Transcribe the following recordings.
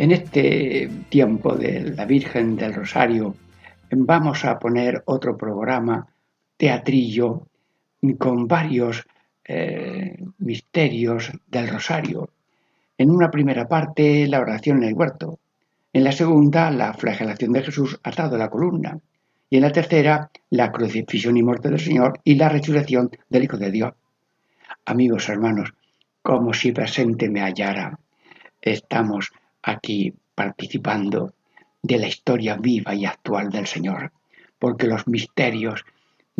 en este tiempo de la Virgen del Rosario vamos a poner otro programa teatrillo con varios eh, misterios del Rosario. En una primera parte, la oración en el huerto. En la segunda, la flagelación de Jesús atado a la columna. Y en la tercera, la crucifixión y muerte del Señor y la resurrección del Hijo de Dios. Amigos hermanos, como si presente me hallara, estamos aquí participando de la historia viva y actual del Señor, porque los misterios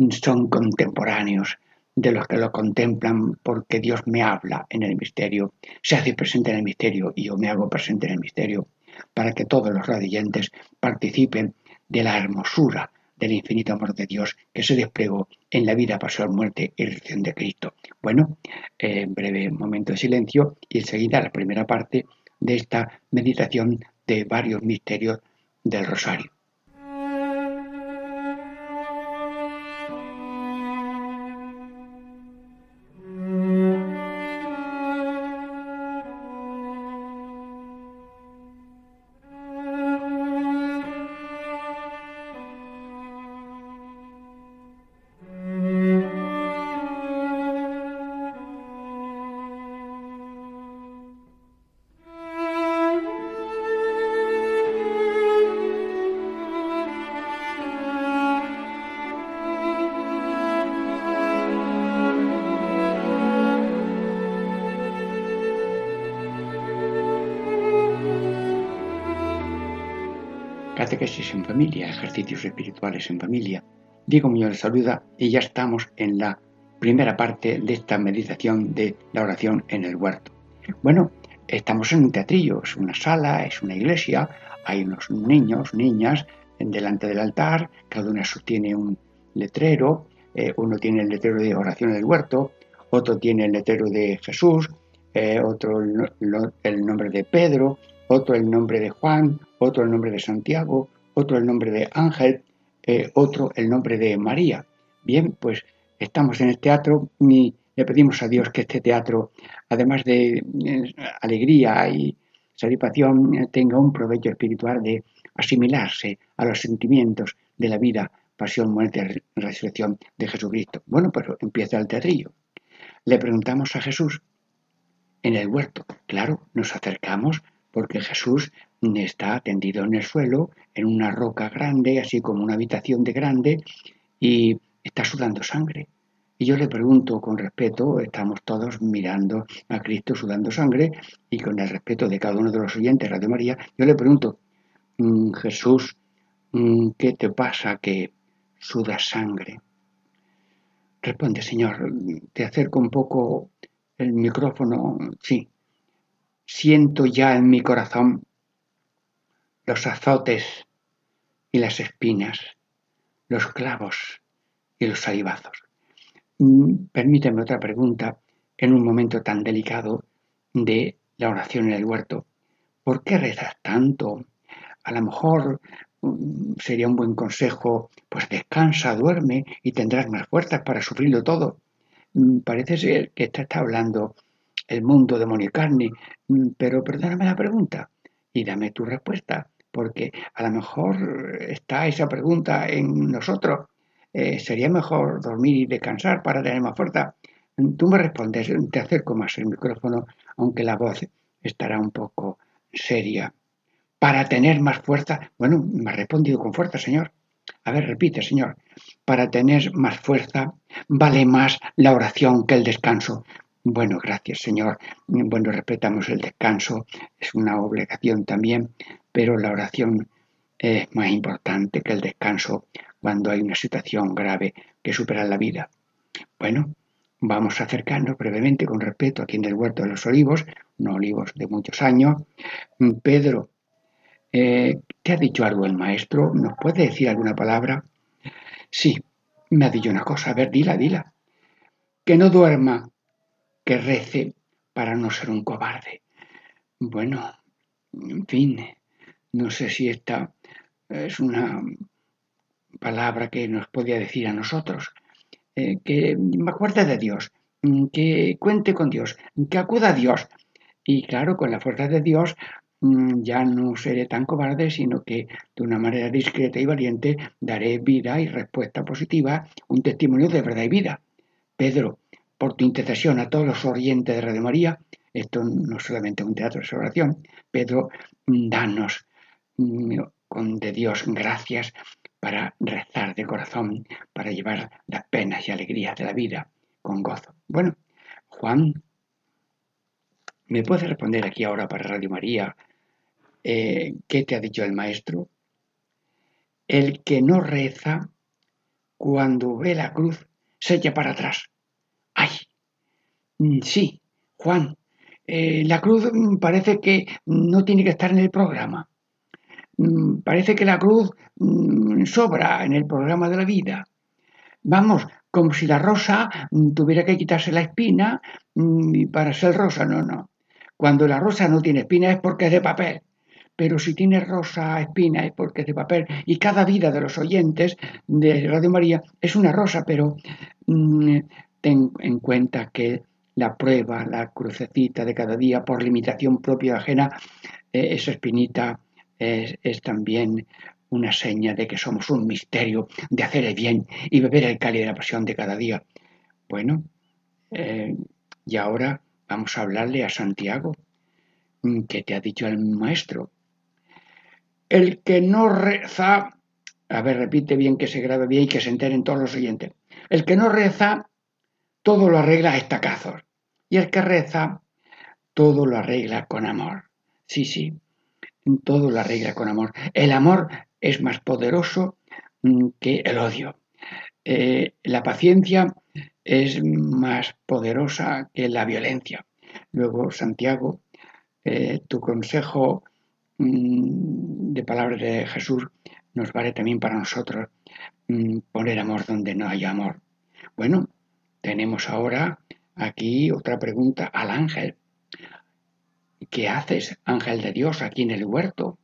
son contemporáneos de los que lo contemplan porque Dios me habla en el misterio, se hace presente en el misterio y yo me hago presente en el misterio, para que todos los radiantes participen de la hermosura del infinito amor de Dios que se desplegó en la vida, pasión, muerte y resurrección de Cristo. Bueno, eh, breve momento de silencio y enseguida la primera parte de esta meditación de varios misterios del rosario. Catequesis en familia, ejercicios espirituales en familia. Diego Muñoz saluda y ya estamos en la primera parte de esta meditación de la oración en el huerto. Bueno, estamos en un teatrillo, es una sala, es una iglesia, hay unos niños, niñas delante del altar, cada uno sostiene un letrero, eh, uno tiene el letrero de oración en el huerto, otro tiene el letrero de Jesús, eh, otro el nombre de Pedro, otro el nombre de Juan, otro el nombre de Santiago, otro el nombre de Ángel, eh, otro el nombre de María. Bien, pues estamos en el teatro y le pedimos a Dios que este teatro, además de eh, alegría y satisfacción, tenga un provecho espiritual de asimilarse a los sentimientos de la vida, pasión, muerte resurrección de Jesucristo. Bueno, pues empieza el teatrillo. Le preguntamos a Jesús en el huerto. Claro, nos acercamos porque Jesús está tendido en el suelo, en una roca grande, así como una habitación de grande, y está sudando sangre. Y yo le pregunto con respeto, estamos todos mirando a Cristo sudando sangre, y con el respeto de cada uno de los oyentes, Radio María, yo le pregunto, mm, Jesús, mm, ¿qué te pasa que sudas sangre? Responde, Señor, te acerco un poco el micrófono, sí, siento ya en mi corazón los azotes y las espinas, los clavos y los salivazos. Mm, permíteme otra pregunta en un momento tan delicado de la oración en el huerto. ¿Por qué rezas tanto? A lo mejor mm, sería un buen consejo, pues descansa, duerme y tendrás más fuerzas para sufrirlo todo. Mm, parece ser que está hablando el mundo de carne, mm, pero perdóname la pregunta y dame tu respuesta, porque a lo mejor está esa pregunta en nosotros. Eh, sería mejor dormir y descansar para tener más fuerza. Tú me respondes, te acerco más el micrófono, aunque la voz estará un poco seria. Para tener más fuerza, bueno, me ha respondido con fuerza, Señor. A ver, repite, Señor. Para tener más fuerza, vale más la oración que el descanso. Bueno, gracias Señor. Bueno, respetamos el descanso, es una obligación también, pero la oración es más importante que el descanso cuando hay una situación grave que supera la vida. Bueno, vamos a acercarnos brevemente con respeto aquí en el Huerto de los Olivos, unos olivos de muchos años. Pedro, Eh, ¿Te ha dicho algo el maestro? ¿Nos puede decir alguna palabra? Sí, me ha dicho una cosa. A ver, dila, dila. Que no duerma, que rece para no ser un cobarde. Bueno, en fin, no sé si esta es una palabra que nos podía decir a nosotros. Eh, que me acuerde de Dios, que cuente con Dios, que acuda a Dios. Y claro, con la fuerza de Dios mm, ya no seré tan cobarde, sino que de una manera discreta y valiente daré vida y respuesta positiva, un testimonio de verdad y vida. Pedro, por tu intercesión a todos los orientes de Radio María, esto no es solamente un teatro de oración, Pedro, danos mm, con de Dios gracias para rezar de corazón, para llevar las penas y alegrías de la vida con gozo. Bueno, Juan, ¿me puedes responder aquí ahora para Radio María eh, qué te ha dicho el maestro? El que no reza, cuando ve la cruz, se echa para atrás. ¡Ay! Mm, sí, Juan, eh, la cruz mm, parece que no tiene que estar en el programa. Mm, parece que la cruz sobra en el programa de la vida. Vamos, como si la rosa tuviera que quitarse la espina para ser rosa. No, no. Cuando la rosa no tiene espina es porque es de papel pero si tiene rosa espina es porque es de papel y cada vida de los oyentes de Radio María es una rosa, pero ten en cuenta que la prueba, la crucecita de cada día por limitación propia ajena, eh, esa espinita es, también una seña de que somos un misterio, de hacer el bien y beber el cáliz de la pasión de cada día. Bueno, eh, y ahora vamos a hablarle a Santiago, mm, que te ha dicho el maestro. El que no reza, a ver, repite bien que se grabe bien y que se enteren todos los oyentes. El que no reza, todo lo arregla a estacazos. Y el que reza, todo lo arregla con amor. Sí, sí, todo lo arregla con amor. El amor es más poderoso mm, que el odio. Eh, la paciencia es más poderosa que la violencia. Luego, Santiago, eh, tu consejo Mm, de palabras de Jesús nos vale también para nosotros mm, poner amor donde no hay amor. Bueno, tenemos ahora aquí otra pregunta al ángel. ¿Qué haces, ángel de Dios, aquí en el huerto?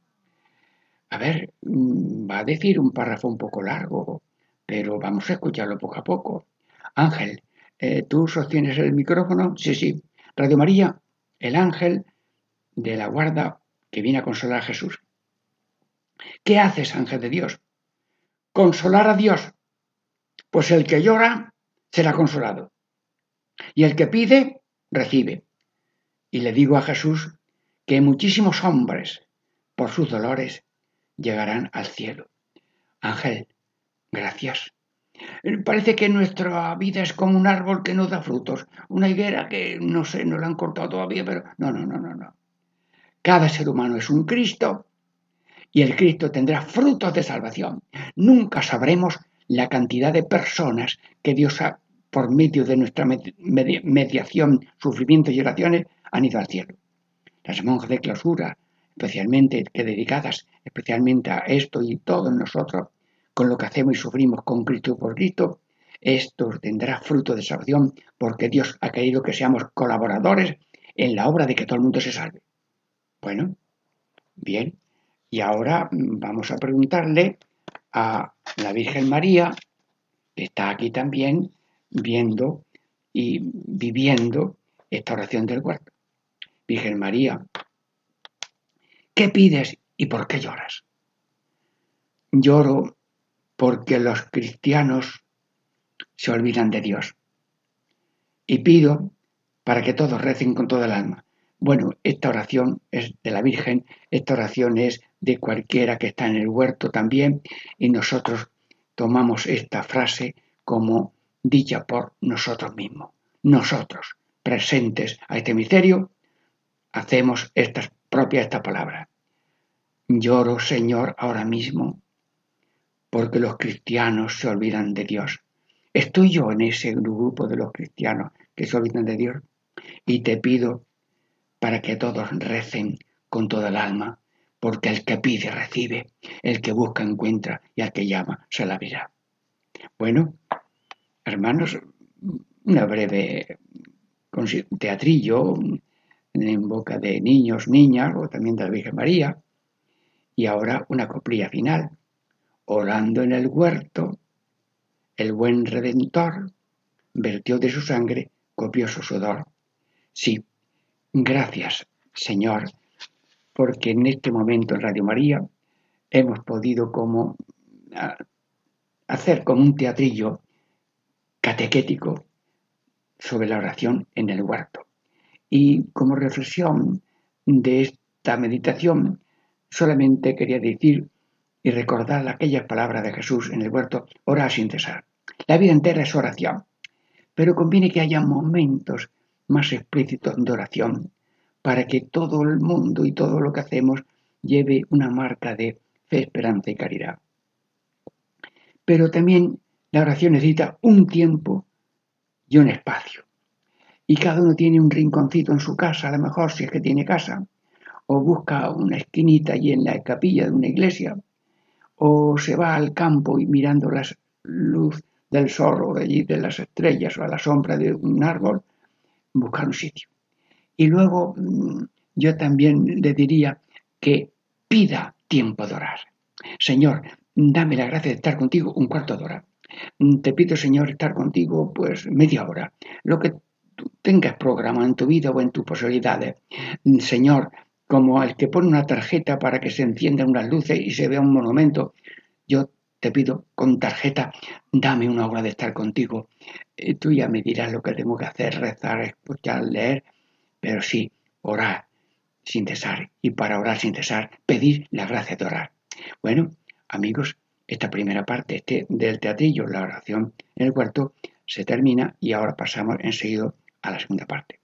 A ver, mm, va a decir un párrafo un poco largo, pero vamos a escucharlo poco a poco. Ángel, eh, ¿tú sostienes el micrófono? Sí, sí. Radio María, el ángel de la guarda que viene a consolar a Jesús. ¿Qué haces, ángel de Dios? Consolar a Dios. Pues el que llora será consolado. Y el que pide, recibe. Y le digo a Jesús que muchísimos hombres, por sus dolores, llegarán al cielo. Ángel, gracias. Parece que nuestra vida es como un árbol que no da frutos, una higuera que no sé, no la han cortado todavía, pero no, no, no, no, no. Cada ser humano es un Cristo y el Cristo tendrá frutos de salvación. Nunca sabremos la cantidad de personas que Dios ha, por medio de nuestra mediación, sufrimiento y oraciones, han ido al cielo. Las monjas de clausura, especialmente que dedicadas especialmente a esto y todos nosotros, con lo que hacemos y sufrimos con Cristo por Cristo, esto tendrá fruto de salvación porque Dios ha querido que seamos colaboradores en la obra de que todo el mundo se salve. Bueno, bien. Y ahora vamos a preguntarle a la Virgen María, que está aquí también viendo y viviendo esta oración del huerto. Virgen María, ¿qué pides y por qué lloras? Lloro porque los cristianos se olvidan de Dios. Y pido para que todos recen con toda el alma. Bueno, esta oración es de la Virgen, esta oración es de cualquiera que está en el huerto también y nosotros tomamos esta frase como dicha por nosotros mismos. Nosotros, presentes a este misterio, hacemos estas propias esta palabra. Lloro, Señor, ahora mismo, porque los cristianos se olvidan de Dios. Estoy yo en ese grupo de los cristianos que se olvidan de Dios y te pido para que todos recen con toda el alma, porque el que pide recibe, el que busca encuentra y al que llama se la abrirá. Bueno, hermanos, una breve teatrillo en boca de niños, niñas o también de la Virgen María. Y ahora una coplilla final. Orando en el huerto, el buen Redentor vertió de su sangre copioso sudor. Sí, gracias, Señor, porque en este momento en Radio María hemos podido como ah, hacer como un teatrillo catequético sobre la oración en el huerto. Y como reflexión de esta meditación, solamente quería decir y recordar aquellas palabras de Jesús en el huerto, orar sin cesar. La vida entera es oración, pero conviene que haya momentos más explícitos de oración para que todo el mundo y todo lo que hacemos lleve una marca de fe, esperanza y caridad. Pero también la oración necesita un tiempo y un espacio. Y cada uno tiene un rinconcito en su casa, a lo mejor si es que tiene casa, o busca una esquinita allí en la capilla de una iglesia, o se va al campo y mirando la luz del sol o allí de las estrellas o a la sombra de un árbol, buscar un sitio. Y luego mm, yo también le diría que pida tiempo de orar. Señor, dame la gracia de estar contigo un cuarto de hora. Te pido, Señor, estar contigo pues media hora. Lo que tengas programado en tu vida o en tus posibilidades. Señor, como el que pone una tarjeta para que se enciendan unas luces y se vea un monumento, yo te pido con tarjeta, dame una hora de estar contigo. Tú ya me dirás lo que tengo que hacer, rezar, escuchar, leer, pero sí, orar sin cesar. Y para orar sin cesar, pedir la gracia de orar. Bueno, amigos, esta primera parte este, del teatrillo, la oración en el cuarto, se termina y ahora pasamos enseguida a la segunda parte.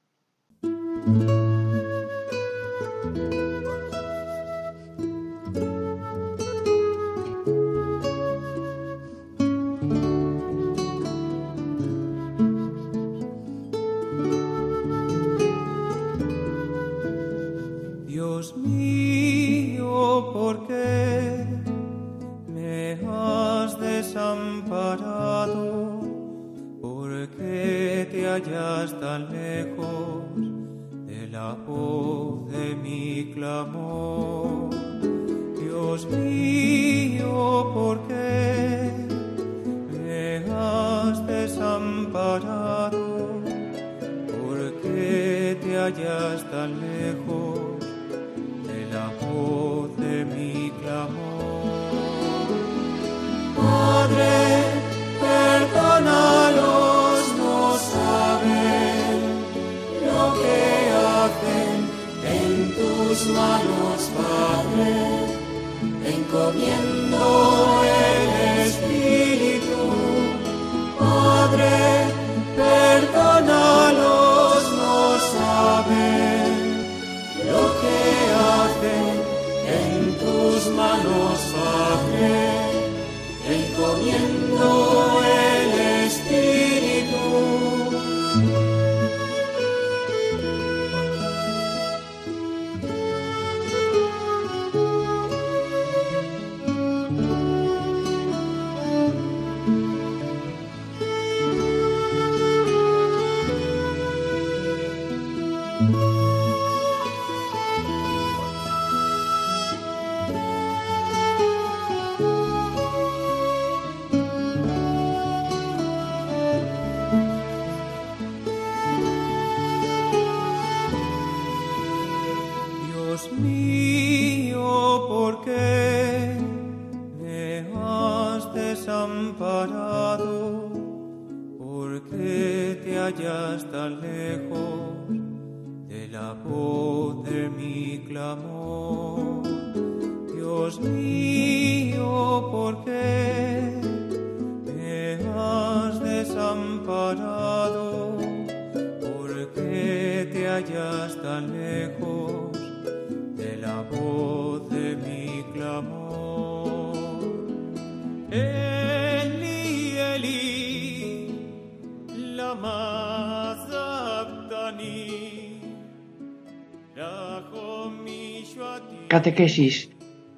Catequesis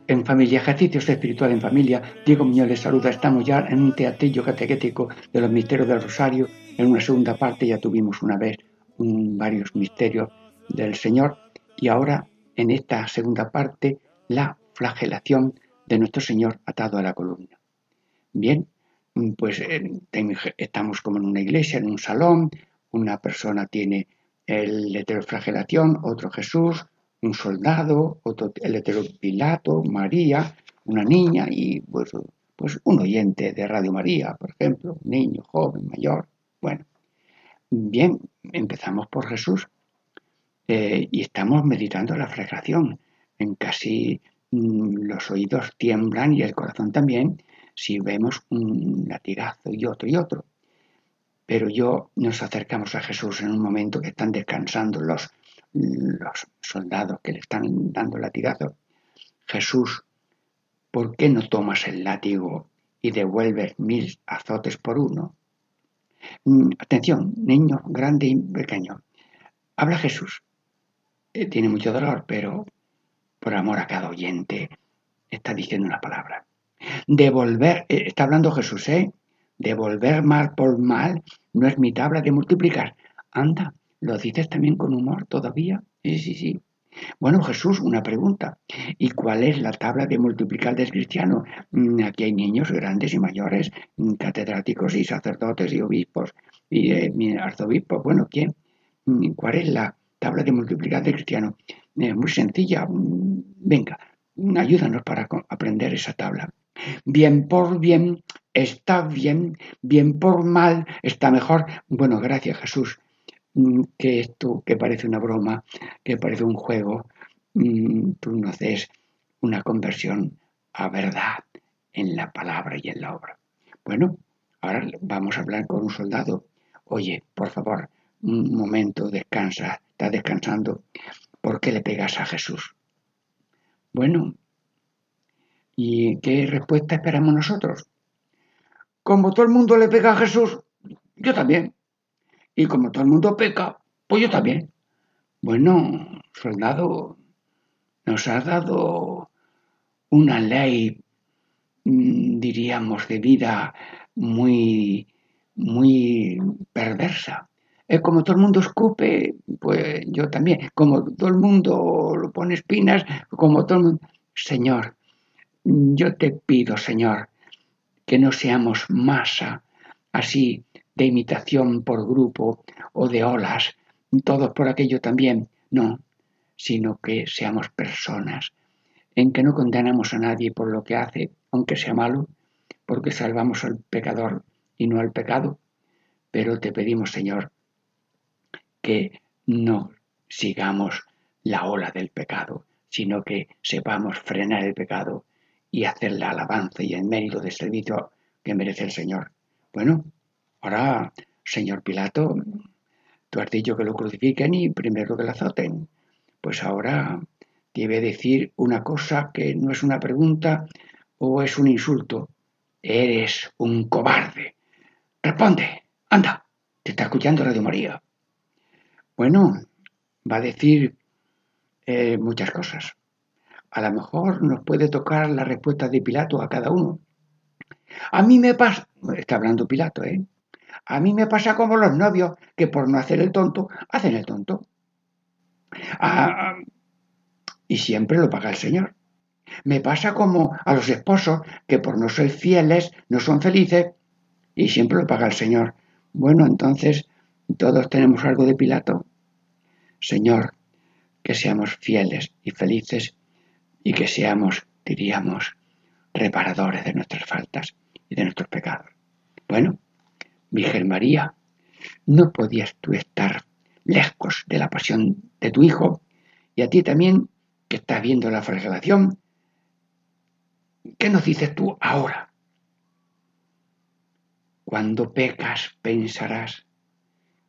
en familia, ejercicios espiritual en familia. Diego Muñoz les saluda. Estamos ya en un teatrillo catequético de los misterios del Rosario. En una segunda parte ya tuvimos una vez varios misterios del Señor. Y ahora, en esta segunda parte, la flagelación de nuestro Señor atado a la columna. Bien, pues eh, estamos como en una iglesia, en un salón, una persona tiene el letrero flagelación, otro Jesús, un soldado, otro el letrero Pilato, María, una niña y pues, pues un oyente de Radio María, por ejemplo, niño, joven, mayor. Bueno, bien, empezamos por Jesús eh, y estamos meditando la flagelación. En casi mm, los oídos tiemblan y el corazón también si vemos un latigazo y otro y otro. Pero yo nos acercamos a Jesús en un momento que están descansando los, los soldados que le están dando latigazos. Jesús, ¿por qué no tomas el látigo y devuelves mil azotes por uno? Mm, atención, niño grande y pequeño. Habla Jesús. Eh, tiene mucho dolor, pero por amor a cada oyente está diciendo una palabra. Devolver, eh, está hablando Jesús, ¿eh? Devolver mal por mal no es mi tabla de multiplicar. Anda, ¿lo dices también con humor todavía? Sí, sí, sí. Bueno, Jesús, una pregunta. ¿Y cuál es la tabla de multiplicar del cristiano? Mm, aquí hay niños grandes y mayores, mm, catedráticos y sacerdotes y obispos y eh, arzobispos. Bueno, ¿quién? Mm, ¿Cuál es la tabla de multiplicar del cristiano? Eh, muy sencilla. Venga, ayúdanos para aprender esa tabla. Bien por bien está bien, bien por mal está mejor. Bueno, gracias Jesús, mm, que esto que parece una broma, que parece un juego, mm, tú no haces una conversión a verdad en la palabra y en la obra. Bueno, ahora vamos a hablar con un soldado. Oye, por favor, un momento, descansa, está descansando. ¿Por qué le pegas a Jesús? Bueno, ¿Y qué respuesta esperamos nosotros? Como todo el mundo le pega a Jesús, yo también. Y como todo el mundo peca, pues yo también. Bueno, soldado, nos has dado una ley, mm, diríamos, de vida muy, muy perversa. Como todo el mundo escupe, pues yo también. Como todo el mundo lo pone espinas, como todo el mundo... Señor, yo te pido, Señor, que no seamos masa así de imitación por grupo o de olas, todos por aquello también, no, sino que seamos personas, en que no condenamos a nadie por lo que hace, aunque sea malo, porque salvamos al pecador y no al pecado, pero te pedimos, Señor, que no sigamos la ola del pecado, sino que sepamos frenar el pecado y hacer la alabanza y el mérito de servicio que merece el Señor. Bueno, ahora, señor Pilato, tú has dicho que lo crucifiquen y primero que lo azoten. Pues ahora debe decir una cosa que no es una pregunta o es un insulto. Eres un cobarde. Responde, anda, te está escuchando Radio María. Bueno, va a decir eh, muchas cosas. A lo mejor nos puede tocar la respuesta de Pilato a cada uno. A mí me pasa, está hablando Pilato, ¿eh? A mí me pasa como los novios que por no hacer el tonto, hacen el tonto. Y siempre lo paga el Señor. Me pasa como a los esposos que por no ser fieles no son felices y siempre lo paga el Señor. Bueno, entonces todos tenemos algo de Pilato. Señor, que seamos fieles y felices y que seamos, diríamos, reparadores de nuestras faltas y de nuestros pecados. Bueno, Virgen María, no podías tú estar lejos de la pasión de tu Hijo y a ti también que estás viendo la flagelación. ¿Qué nos dices tú ahora? Cuando pecas pensarás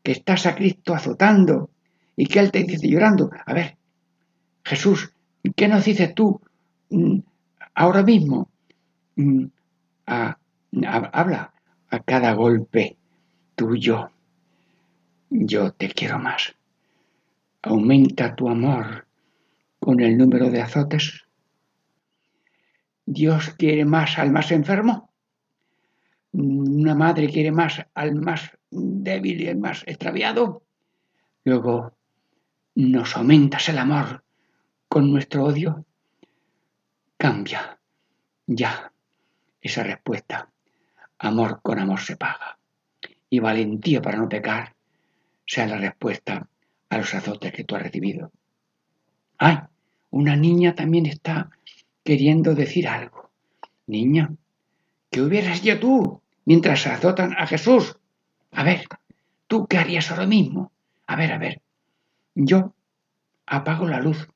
que estás a Cristo azotando y que Él te dice llorando, a ver, Jesús, ¿Qué nos dices tú mm, ahora mismo? Mm, habla a cada golpe tuyo. Yo te quiero más. Aumenta tu amor con el número de azotes? ¿Dios quiere más al más enfermo? ¿Una madre quiere más al más débil y el más extraviado? Luego, ¿nos aumentas el amor con nuestro odio? Cambia ya esa respuesta. Amor con amor se paga. Y valentía para no pecar sea la respuesta a los azotes que tú has recibido. Ay, una niña también está queriendo decir algo. Niña, ¿qué hubieras hecho tú mientras azotan a Jesús? A ver, ¿tú qué harías ahora mismo? A ver, a ver. Yo apago la luz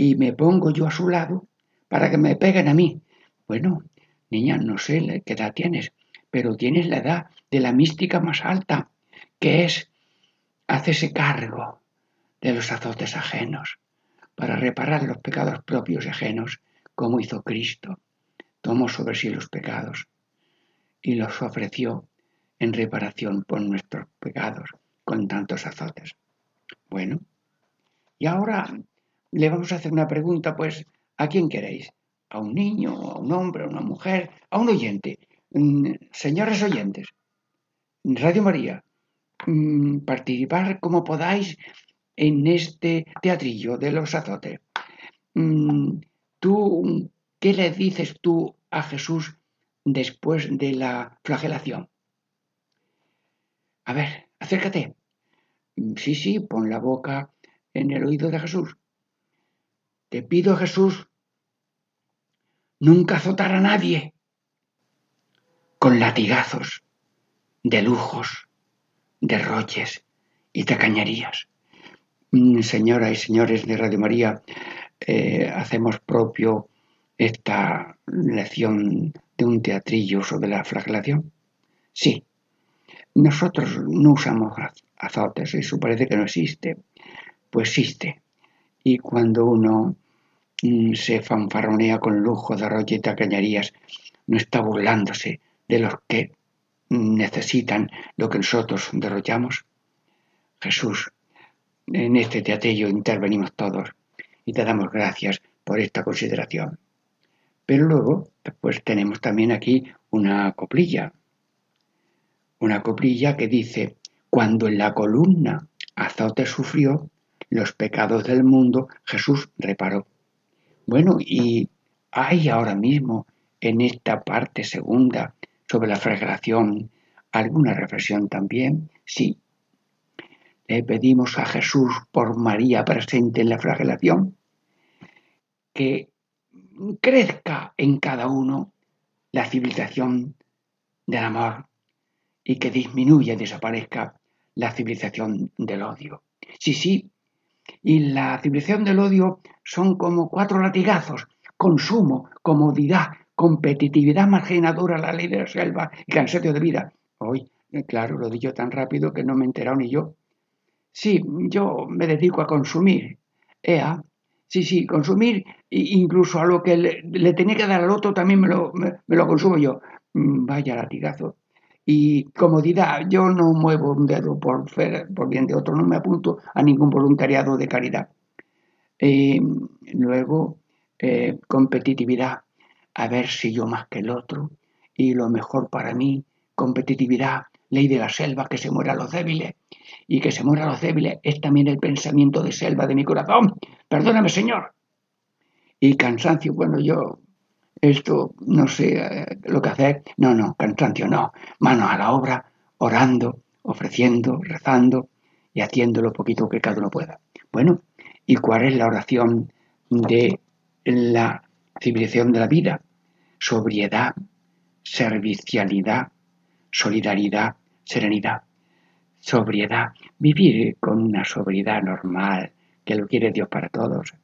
y me pongo yo a su lado para que me peguen a mí. Bueno, niña, no sé qué edad tienes, pero tienes la edad de la mística más alta, que es hacerse cargo de los azotes ajenos para reparar los pecados propios y ajenos, como hizo Cristo. Tomó sobre sí los pecados y los ofreció en reparación por nuestros pecados con tantos azotes. Bueno, y ahora le vamos a hacer una pregunta, pues, ¿a quién queréis? ¿A un niño, a un hombre, a una mujer, a un oyente? Mm, señores oyentes, Radio María, mm, participar como podáis en este teatrillo de los azotes. Mm, ¿Tú qué le dices tú a Jesús después de la flagelación? A ver, acércate. Sí, sí, pon la boca en el oído de Jesús. Te pido, Jesús, nunca azotar a nadie con latigazos de lujos, de roches y tacañerías Mm, señoras y señores de Radio María, eh, hacemos propio esta lección de un teatrillo sobre la flagelación? Sí. Nosotros no usamos azotes, eso parece que no existe. Pues existe. Y cuando uno mm, se fanfarronea con lujo de roche y tacañerías, no está burlándose de los que necesitan lo que nosotros derrochamos. Jesús en este teatrillo intervenimos todos y te damos gracias por esta consideración. Pero luego, pues tenemos también aquí una coplilla. Una coplilla que dice, cuando en la columna azote sufrió, los pecados del mundo Jesús reparó. Bueno, y hay ahora mismo en esta parte segunda sobre la flagelación alguna reflexión también. Sí, le pedimos a Jesús por María presente en la flagelación, que crezca en cada uno la civilización del amor y que disminuya y desaparezca la civilización del odio. Sí, sí, y la civilización del odio son como cuatro latigazos, consumo, comodidad, competitividad marginadora, la ley de la selva y cansancio de vida. Hoy, claro, lo digo tan rápido que no me he enterado ni yo. Sí, yo me dedico a consumir. Ea, sí, sí, consumir incluso a lo que le, tenía que dar al otro también me lo, me, lo consumo yo. Mm, vaya latigazo. Y comodidad, yo no muevo un dedo por, por bien de otro, no me apunto a ningún voluntariado de caridad. Eh, luego, eh, competitividad, a ver si yo más que el otro. Y lo mejor para mí, competitividad, ley de la selva, que se mueran los débiles, y que se mueran los débiles es también el pensamiento de selva de mi corazón. Perdóname, Señor. Y cansancio, bueno, yo esto no sé eh, lo que hacer. No, no, cansancio no. Manos a la obra, orando, ofreciendo, rezando y haciendo lo poquito que cada uno pueda. Bueno, ¿y cuál es la oración de la civilización de la vida? Sobriedad, servicialidad, solidaridad, serenidad, sobriedad, vivir con una sobriedad normal, que lo quiere Dios para todos.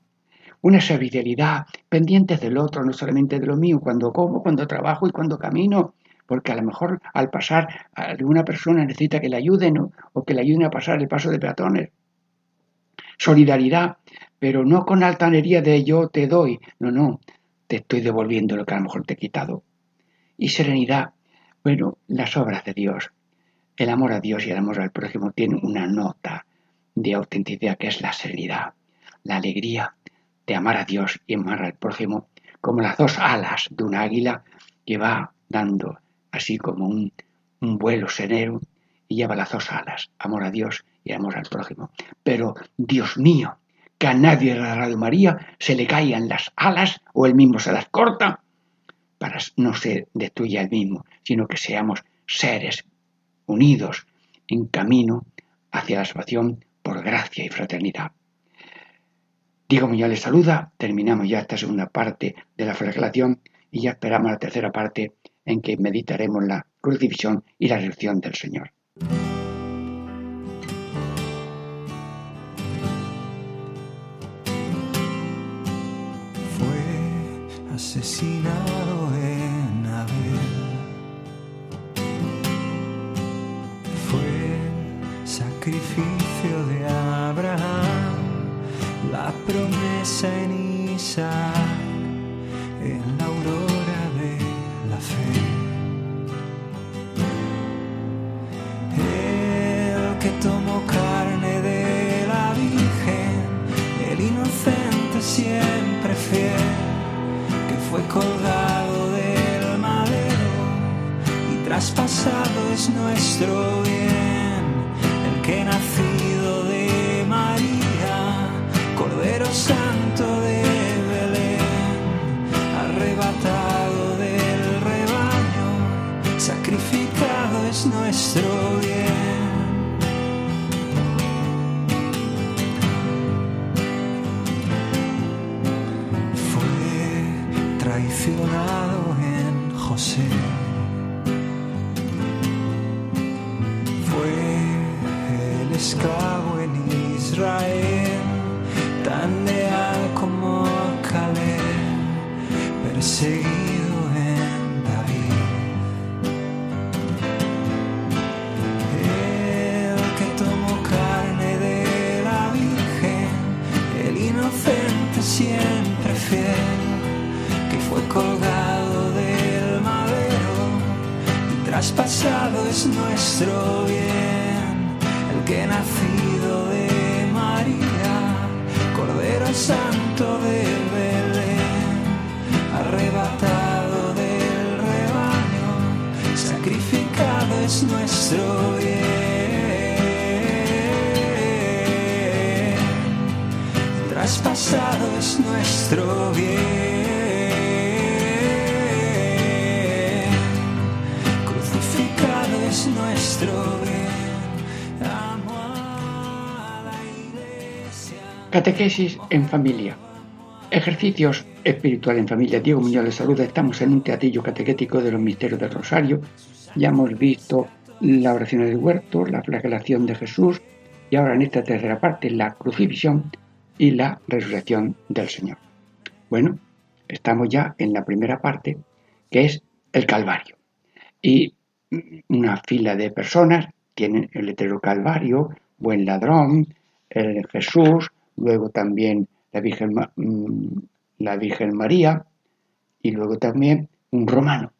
Una servicialidad, pendientes del otro, no solamente de lo mío, cuando como, cuando trabajo y cuando camino, porque a lo mejor al pasar alguna persona necesita que le ayuden o, que le ayuden a pasar el paso de peatones. Solidaridad, pero no con altanería de yo te doy, no, no, te estoy devolviendo lo que a lo mejor te he quitado. Y serenidad, bueno, las obras de Dios. El amor a Dios y el amor al prójimo tienen una nota de autenticidad que es la serenidad, la alegría de amar a Dios y amar al prójimo como las dos alas de un águila que va dando así como un, vuelo sereno y lleva las dos alas, amor a Dios y amor al prójimo. Pero, Dios mío, que a nadie de la Radio María se le caigan las alas o él mismo se las corta para no se destruya el mismo, sino que seamos seres unidos en camino hacia la salvación por gracia y fraternidad. Diego Muñoz les saluda, terminamos ya esta segunda parte de la flagelación y ya esperamos la tercera parte en que meditaremos la crucifixión y la resurrección del Señor. Fue asesinado promesa en Isaac, en la aurora de la fe. El que tomó carne de la Virgen, el inocente siempre fiel, que fue colgado del madero y traspasado es nuestro bien, el que nacido nuestro bien. Fue traicionado en José. Fue el esclavo es nuestro bien, el que nacido de María, Cordero Santo de Belén, arrebatado del rebaño, sacrificado es nuestro bien, Catequesis en familia. Ejercicios espiritual en familia. Diego Muñoz les saluda. Estamos en un teatrillo catequético de los misterios del Rosario. Ya hemos visto la oración del huerto, la flagelación de Jesús y ahora en esta tercera parte la crucifixión y la resurrección del Señor. Bueno, estamos ya en la primera parte que es el Calvario. Y una fila de personas tienen el letrero Calvario, buen ladrón, el Jesús, luego también la Virgen, Ma- mm, la Virgen María y luego también un romano.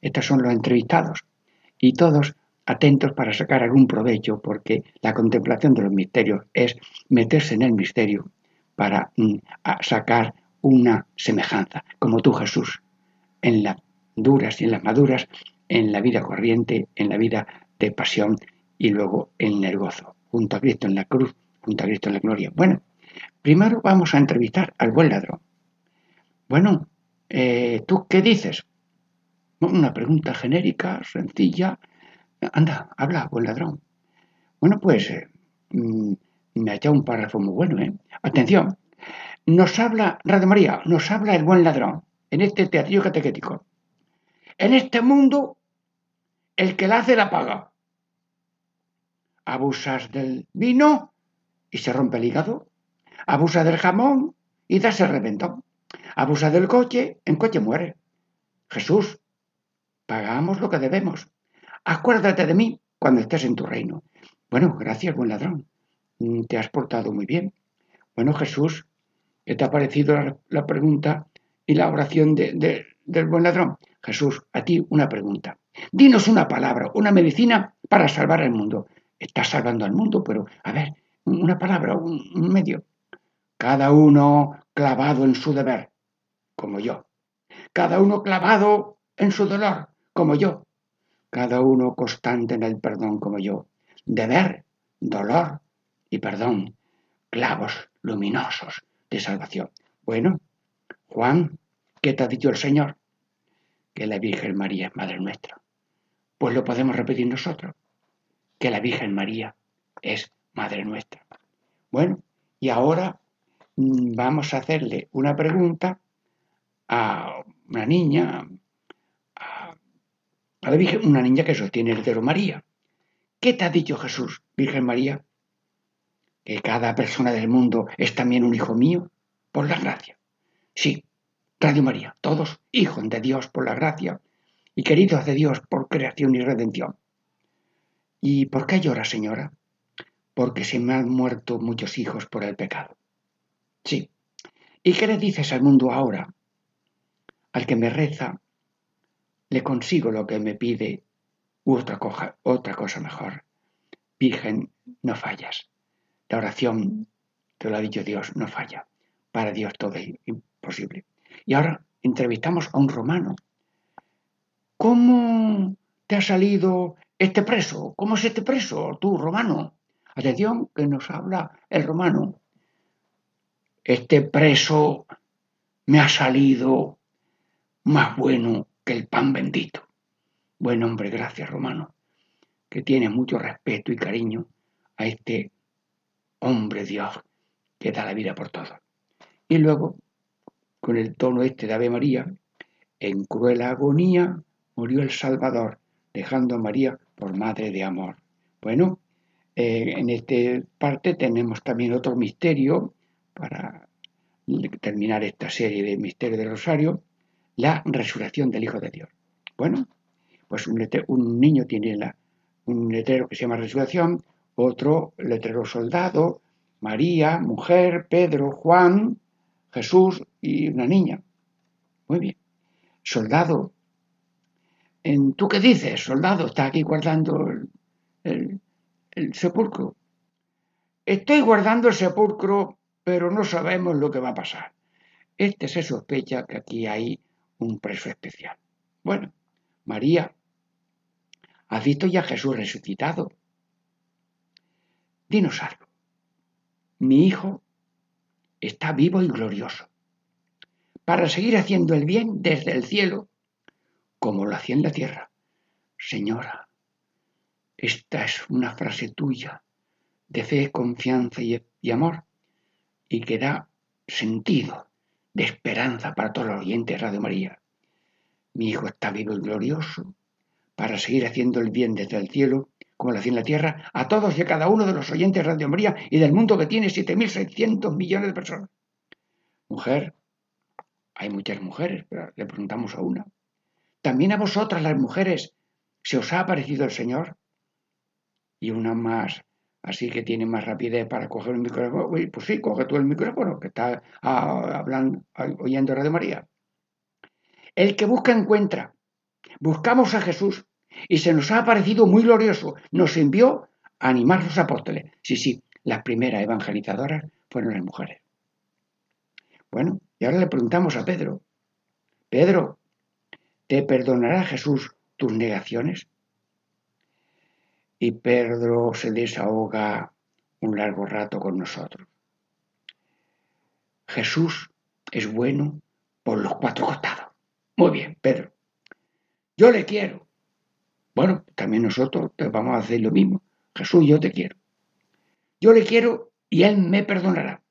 Estos son los entrevistados y todos atentos para sacar algún provecho porque la contemplación de los misterios es meterse en el misterio para mm, sacar una semejanza, como tú Jesús, en las duras y en las maduras, en la vida corriente, en la vida de pasión y luego en el gozo, junto a Cristo en la cruz, junto a Cristo en la gloria. Bueno, primero vamos a entrevistar al buen ladrón. Bueno, eh, ¿tú qué dices? Una pregunta genérica, sencilla. Anda, habla, buen ladrón. Bueno, pues eh, mm, me ha echado un párrafo muy bueno, ¿eh? Atención, nos habla, Radio María, nos habla el buen ladrón en este teatrillo catequético. En este mundo, el que la hace la paga. Abusas del vino y se rompe el hígado. Abusa del jamón y das el reventón. Abusa del coche, en coche muere. Jesús, pagamos lo que debemos. Acuérdate de mí cuando estés en tu reino. Bueno, gracias, buen ladrón. Mm, Te has portado muy bien. Bueno, Jesús, ¿qué te ha parecido la, pregunta y la oración de- del buen ladrón? Jesús, a ti una pregunta. Dinos una palabra, una medicina para salvar al mundo. Estás salvando al mundo, pero a ver, una palabra, un, medio. cada uno clavado en su deber, como yo, cada uno clavado en su dolor, como yo, cada uno constante en el perdón, como yo, deber, dolor y perdón, clavos luminosos de salvación. Bueno, Juan, ¿qué te ha dicho el Señor? Que la Virgen María es Madre nuestra. Pues lo podemos repetir nosotros, que la Virgen María es Madre nuestra. Bueno, y ahora mm, vamos a hacerle una pregunta a una niña, a, la Virgen, una niña que sostiene el hetero María. ¿Qué te ha dicho Jesús, Virgen María? Que cada persona del mundo es también un hijo mío, por la gracia. Sí, Radio María, todos hijos de Dios por la gracia y queridos de Dios por creación y redención. ¿Y por qué llora, señora? Porque se me han muerto muchos hijos por el pecado. Sí. ¿Y qué le dices al mundo ahora? Al que me reza, le consigo lo que me pide u otra cosa, otra cosa mejor. Virgen, no fallas. La oración, te lo ha dicho Dios, no falla. Para Dios todo es imposible. Y ahora entrevistamos a un romano. ¿Cómo te ha salido este preso? ¿Cómo es este preso, tú, romano? Atención, que nos habla el romano. Este preso me ha salido más bueno que el pan bendito. Buen hombre, gracias, romano, que tiene mucho respeto y cariño a este hombre Dios que da la vida por todos. Y luego, con el tono este de Ave María, en cruel agonía murió el Salvador, dejando a María por madre de amor. Bueno, eh, en esta parte tenemos también otro misterio para terminar esta serie de misterios del Rosario, la resurrección del Hijo de Dios. Bueno, pues un, un niño tiene la, un letrero que se llama resurrección, otro letrero soldado, María, mujer, Pedro, Juan, Jesús y una niña. Muy bien. Soldado. ¿En ¿Tú qué dices, soldado? Está aquí guardando el, el sepulcro. Estoy guardando el sepulcro, pero no sabemos lo que va a pasar. Este se sospecha que aquí hay un preso especial. Bueno, María, ¿has visto ya a Jesús resucitado? Dinos algo. Mi hijo está vivo y glorioso, para seguir haciendo el bien desde el cielo, como lo hacía en la tierra. Señora, esta es una frase tuya de fe, confianza y, amor, y que da sentido de esperanza para todos los oyentes de Radio María. Mi hijo está vivo y glorioso para seguir haciendo el bien desde el cielo, como lo hacía en la tierra, a todos y a cada uno de los oyentes de Radio María y del mundo que tiene 7.600 millones de personas. Mujer, hay muchas mujeres, pero le preguntamos a una. ¿También a vosotras las mujeres se os ha aparecido el Señor? Y una más, así que tiene más rapidez para coger el micrófono. Pues sí, coge tú el micrófono, que está ah, hablando, oyendo Radio María. El que busca encuentra. Buscamos a Jesús y se nos ha aparecido muy glorioso. Nos envió a animar los apóstoles. Sí, sí, las primeras evangelizadoras fueron las mujeres. Bueno, y ahora le preguntamos a Pedro. Pedro, ¿te perdonará Jesús tus negaciones? Y Pedro se desahoga un largo rato con nosotros. Jesús es bueno por los cuatro costados. Muy bien, Pedro. Yo le quiero. Bueno, también nosotros vamos a hacer lo mismo. Jesús, yo te quiero. Yo le quiero y Él me perdonará.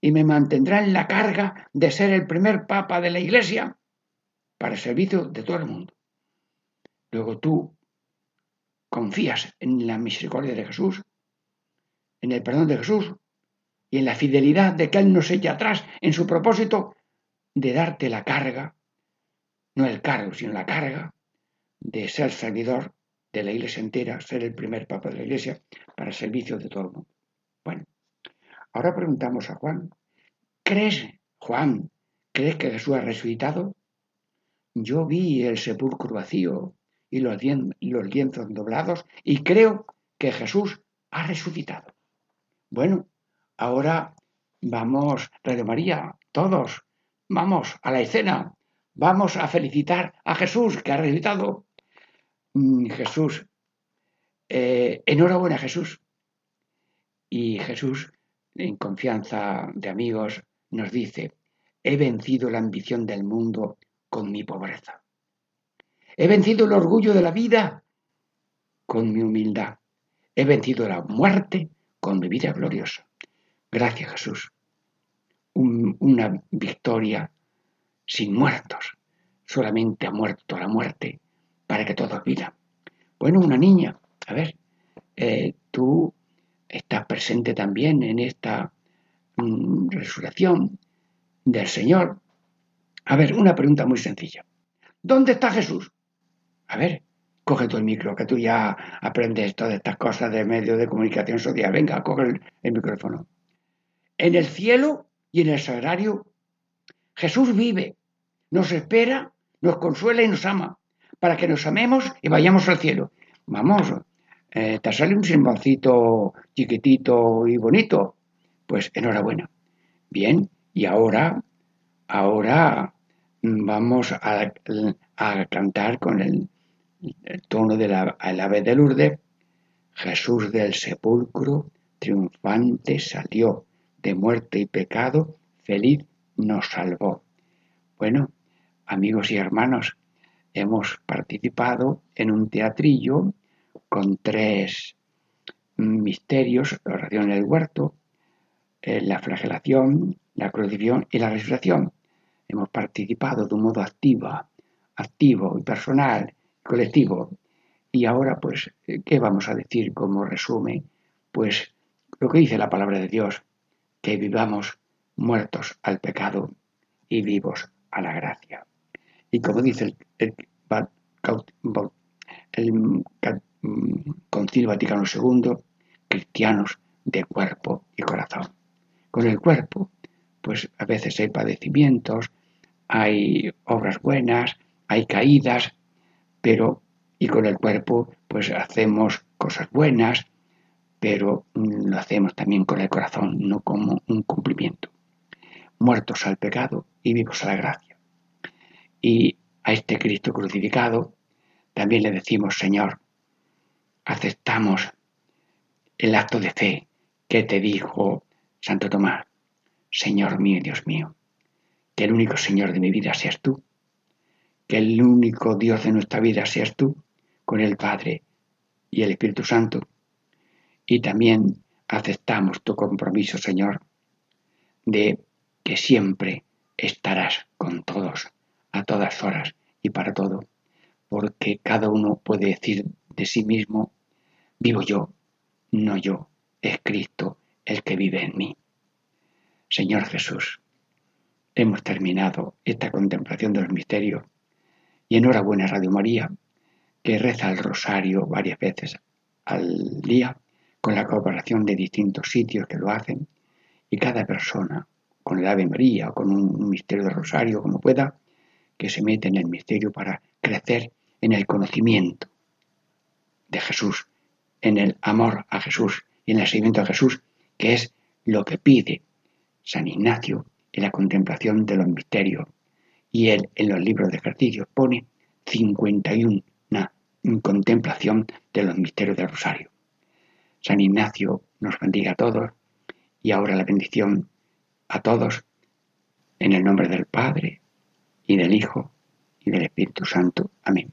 Y me mantendrá en la carga de ser el primer papa de la iglesia para el servicio de todo el mundo. Luego tú confías en la misericordia de Jesús, en el perdón de Jesús y en la fidelidad de que Él nos echa atrás en su propósito de darte la carga, no el cargo, sino la carga de ser servidor de la iglesia entera, ser el primer papa de la iglesia para el servicio de todo el mundo. Bueno, ahora preguntamos a Juan, ¿crees, Juan, crees que Jesús ha resucitado? Yo vi el sepulcro vacío y los, lienzos doblados y creo que Jesús ha resucitado. Bueno, ahora Vamos, Radio María, todos, vamos a la escena, vamos a felicitar a Jesús que ha resucitado. Mm, Jesús, eh, enhorabuena Jesús. Y Jesús, en confianza de amigos, nos dice, he vencido la ambición del mundo con mi pobreza. He vencido el orgullo de la vida con mi humildad. He vencido la muerte con mi vida gloriosa. Gracias Jesús. Un- una victoria sin muertos. Solamente ha muerto la muerte para que todos vivan. Bueno, una niña, a ver, eh, tú estás presente también en esta mm, resurrección del Señor. A ver, una pregunta muy sencilla. ¿Dónde está Jesús? A ver, coge tú el micro, que tú ya aprendes todas estas cosas de medios de comunicación social. Venga, coge el, micrófono. En el cielo y en el sagrario, Jesús vive, nos espera, nos consuela y nos ama, para que nos amemos y vayamos al cielo. Vamos, eh, te sale un silboncito chiquitito y bonito. Pues enhorabuena. Bien, y ahora, ahora mm, vamos a cantar con el, el tono del ave de Lourdes. Jesús del sepulcro, triunfante salió, de muerte y pecado, feliz nos salvó. Bueno, amigos y hermanos, hemos participado en un teatrillo con tres misterios, la oración en el huerto, eh, la flagelación, la crucifixión y la resurrección. Hemos participado de un modo activa, activo y personal, colectivo. Y ahora, pues, eh, ¿qué vamos a decir como resumen? Pues lo que dice la palabra de Dios, que vivamos muertos al pecado y vivos a la gracia. Y como dice el, el, el Concilio Vaticano II, cristianos de cuerpo y corazón. Con el cuerpo, pues a veces hay padecimientos, hay obras buenas, hay caídas, pero y con el cuerpo pues hacemos cosas buenas, pero lo hacemos también con el corazón, no como un cumplimiento. Muertos al pecado y vivos a la gracia. Y a este Cristo crucificado también le decimos, Señor, aceptamos el acto de fe que te dijo Santo Tomás, Señor mío y Dios mío, que el único Señor de mi vida seas tú, que el único Dios de nuestra vida seas tú, con el Padre y el Espíritu Santo. Y también aceptamos tu compromiso, Señor, de que siempre estarás con todos, a todas horas y para todo, porque cada uno puede decir de sí mismo, vivo yo, no yo, es Cristo el que vive en mí. Señor Jesús, hemos terminado esta contemplación de los misterios y enhorabuena Radio María, que reza el rosario varias veces al día con la cooperación de distintos sitios que lo hacen y cada persona con el Ave María o con un misterio de rosario como pueda, que se mete en el misterio para crecer en el conocimiento de Jesús, en el amor a Jesús y en el seguimiento a Jesús, que es lo que pide San Ignacio en la contemplación de los misterios. Y él en los libros de ejercicios pone 51 en contemplación de los misterios del rosario. San Ignacio nos bendiga a todos y ahora la bendición a todos en el nombre del Padre y del Hijo y del Espíritu Santo. Amén.